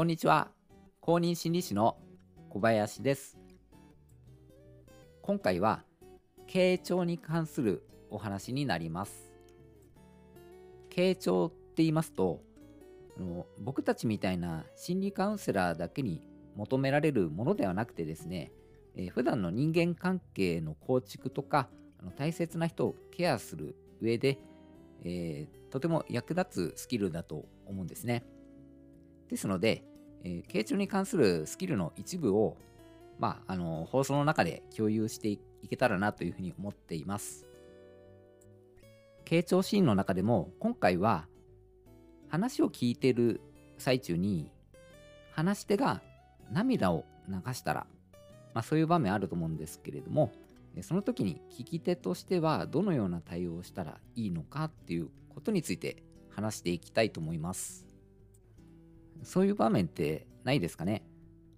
こんにちは。公認心理師の小林です。今回は傾聴に関するお話になります。傾聴って言いますとあの僕たちみたいな心理カウンセラーだけに求められるものではなくてですね、えー、普段の人間関係の構築とかあの大切な人をケアする上で、えー、とても役立つスキルだと思うんですね。ですので、えー、傾聴に関するスキルの一部を、まあ、あの放送の中で共有していけたらなというふうに思っています。傾聴シーンの中でも今回は話を聞いてる最中に話し手が涙を流したら、まあ、そういう場面あると思うんですけれどもその時に聞き手としてはどのような対応をしたらいいのかっていうことについて話していきたいと思います。そういう場面ってないですかね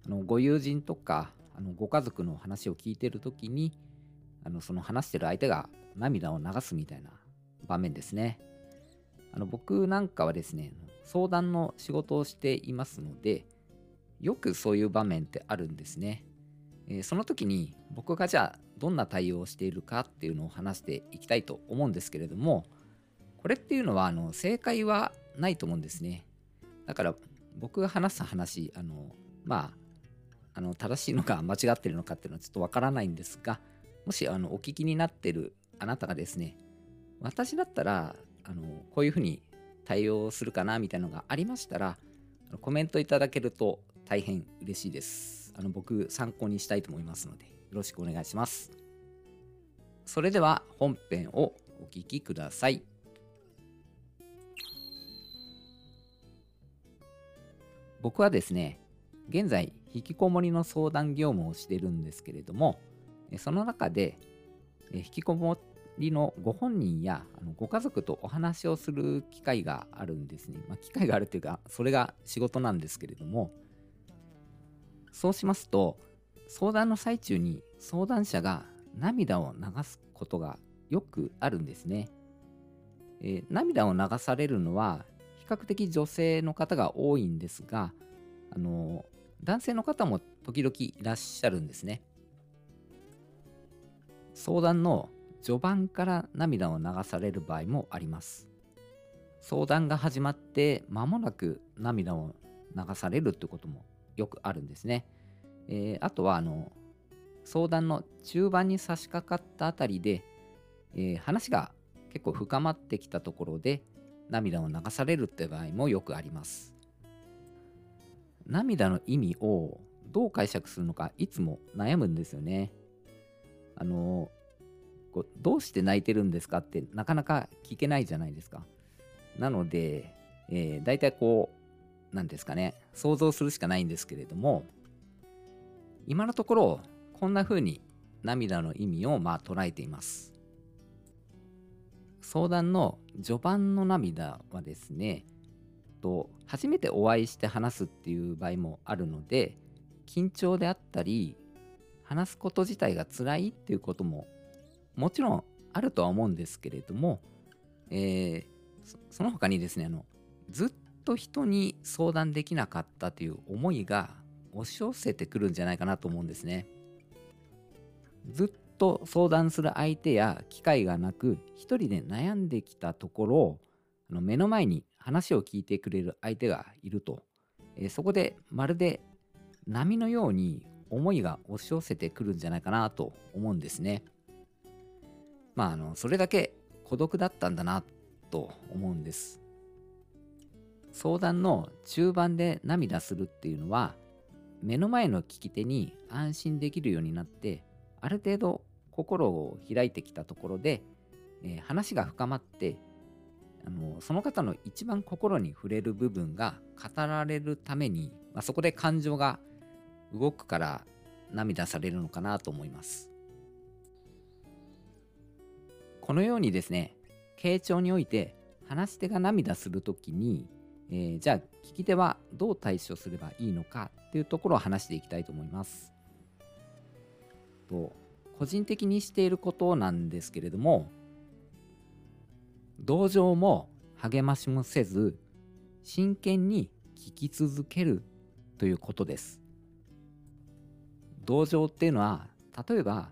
あのご友人とかあのご家族の話を聞いてる時にあのその話してる相手が涙を流すみたいな場面ですね。あの僕なんかはですね相談の仕事をしていますのでよくそういう場面ってあるんですね。えー、その時に僕がじゃあどんな対応をしているかっていうのを話していきたいと思うんですけれどもこれっていうのはあの正解はないと思うんですねだから僕が話す話あのまああの正しいのか間違ってるのかっていうのはちょっとわからないんですがもしあのお聞きになってるあなたがですね私だったらあのこういうふうに対応するかなみたいなのがありましたらコメントいただけると大変嬉しいです。あの僕参考にしたいと思いますのでよろしくお願いします。それでは本編をお聞きください。僕はですね現在引きこもりの相談業務をしてるんですけれどもその中で引きこもりのご本人やご家族とお話をする機会があるんですね。まあ、機会があるというかそれが仕事なんですけれどもそうしますと相談の最中に相談者が涙を流すことがよくあるんですね、えー、涙を流されるのは比較的女性の方が多いんですがあの男性の方も時々いらっしゃるんですね相談の序盤から涙を流される場合もあります相談が始まって間もなく涙を流されるってこともよくあるんですね。えー、あとはあの相談の中盤に差し掛かったあたりで、えー、話が結構深まってきたところで涙を流されるって場合もよくあります。涙の意味をどう解釈するのかいつも悩むんですよね。あのこうどうして泣いてるんですかってなかなか聞けないじゃないですか。なので、えー、大体こうなんですかね、想像するしかないんですけれども、今のところ、こんな風に涙の意味をまあ捉えています。相談の序盤の涙はですね、と初めてお会いして話すっていう場合もあるので、緊張であったり、話すこと自体が辛いっていうことももちろんあるとは思うんですけれども、えー、その他にですねあのずっと人に相談できなかったという思いが押し寄せてくるんじゃないかなと思うんですね。ずっと相談する相手や機会がなく一人で悩んできたところあの目の前に話を聞いてくれる相手がいると、えー、そこでまるで波のように思いが押し寄せてくるんじゃないかなと思うんですね。まああのそれだけ孤独だったんだなと思うんです。相談の中盤で涙するっていうのは目の前の聞き手に安心できるようになってある程度心を開いてきたところで、えー、話が深まってあのその方の一番心に触れる部分が語られるために、まあ、そこで感情が動くから涙されるのかなと思いますこのようにですね傾聴において話し手が涙するときにえー、じゃあ聞き手はどう対処すればいいのかっていうところを話していきたいと思います。と個人的にしていることなんですけれども同情も励ましもせず真剣に聞き続けるということです。同情っていうのは例えば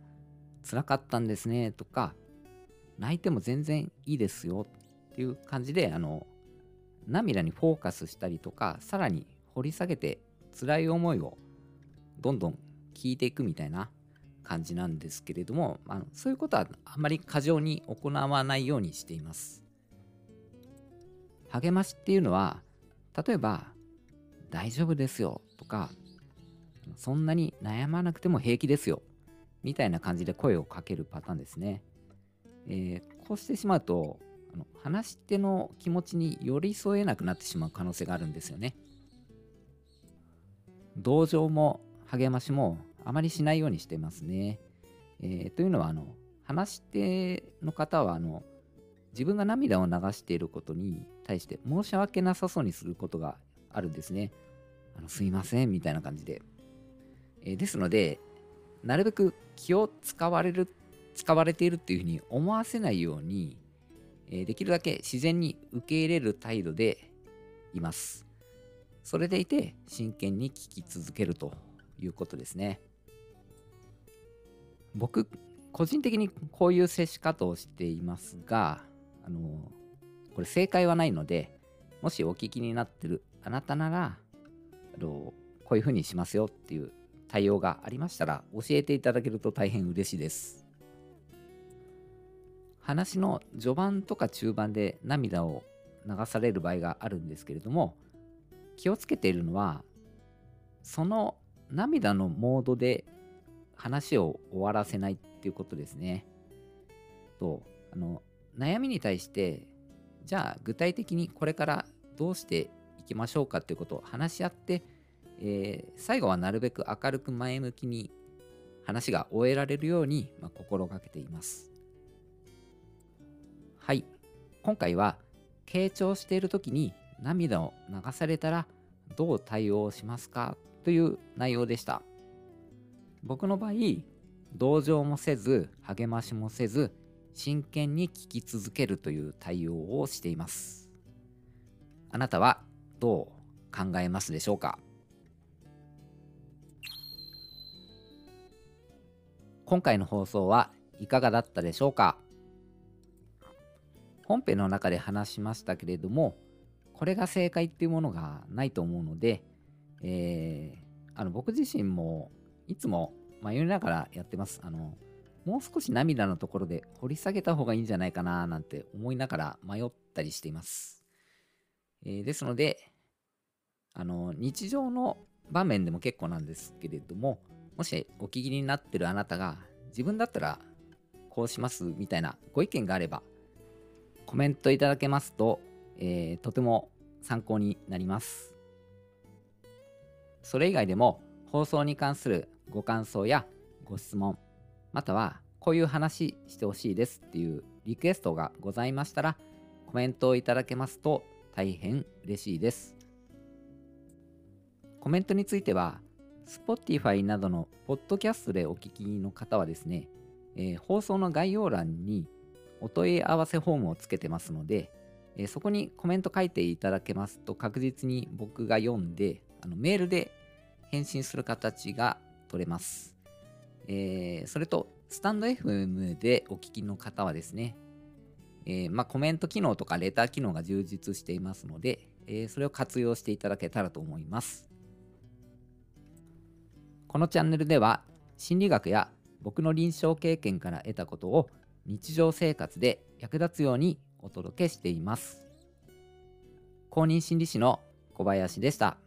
辛かったんですねとか泣いても全然いいですよっていう感じであの涙にフォーカスしたりとかさらに掘り下げて辛い思いをどんどん聞いていくみたいな感じなんですけれどもあのそういうことはあまり過剰に行わないようにしています。励ましっていうのは例えば「大丈夫ですよ」とか「そんなに悩まなくても平気ですよ」みたいな感じで声をかけるパターンですね、えー、こうしてしまうとあの話し手の気持ちに寄り添えなくなってしまう可能性があるんですよね。同情も励ましもあまりしないようにしてますね。えー、というのはあの話し手の方はあの自分が涙を流していることに対して申し訳なさそうにすることがあるんですね。あのすいませんみたいな感じで。えー、ですのでなるべく気を使われる使われているっていうふうに思わせないように、えー、できるだけ自然に受け入れる態度でいます。それでいて真剣に聞き続けるということですね。僕、個人的にこういう接し方をしていますが、あの、これ正解はないので、もしお聞きになってるあなたなら、あのこういうふうにしますよっていう対応がありましたら教えていただけると大変嬉しいです。話の序盤とか中盤で涙を流される場合があるんですけれども気をつけているのはその涙のモードで話を終わらせないっていうことですね。とあの悩みに対してじゃあ具体的にこれからどうしていきましょうかっていうことを話し合って、えー、最後はなるべく明るく前向きに話が終えられるように、まあ、心がけています。はい。今回は傾聴している時に涙を流されたらどう対応しますかという内容でした。僕の場合、同情もせず、励ましもせず、真剣に聞き続けるという対応をしています。あなたはどう考えますでしょうか？今回の放送はいかがだったでしょうか？本編の中で話しましたけれども、これが正解っていうものがないと思うので、えー、あの僕自身もいつも迷いながらやってます。あのもう少し涙のところで掘り下げた方がいいんじゃないかななんて思いながら迷ったりしています。えー、ですので、あの日常の場面でも結構なんですけれども、もしお聞きになってるあなたが自分だったらこうしますみたいなご意見があればコメントいただけますとえー、とても参考になります。それ以外でも放送に関するご感想やご質問、またはこういう話してほしいですっていうリクエストがございましたらコメントをいただけますと大変嬉しいです。コメントについては Spotify などのポッドキャストでお聞きの方はですね、えー、放送の概要欄にお問い合わせフォームをつけてますので、えー、そこにコメント書いていただけますと確実に僕が読んであのメールで返信する形が取れます。えー、それと、スタンド FM でお聞きの方はですね、えー、まあ、コメント機能とかレター機能が充実していますので、えー、それを活用していただけたらと思います。このチャンネルでは心理学や僕の臨床経験から得たことを日常生活で役立つようにお届けしています。公認心理師の小林でした。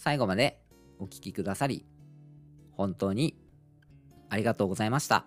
最後までお聴きくださり、本当にありがとうございました。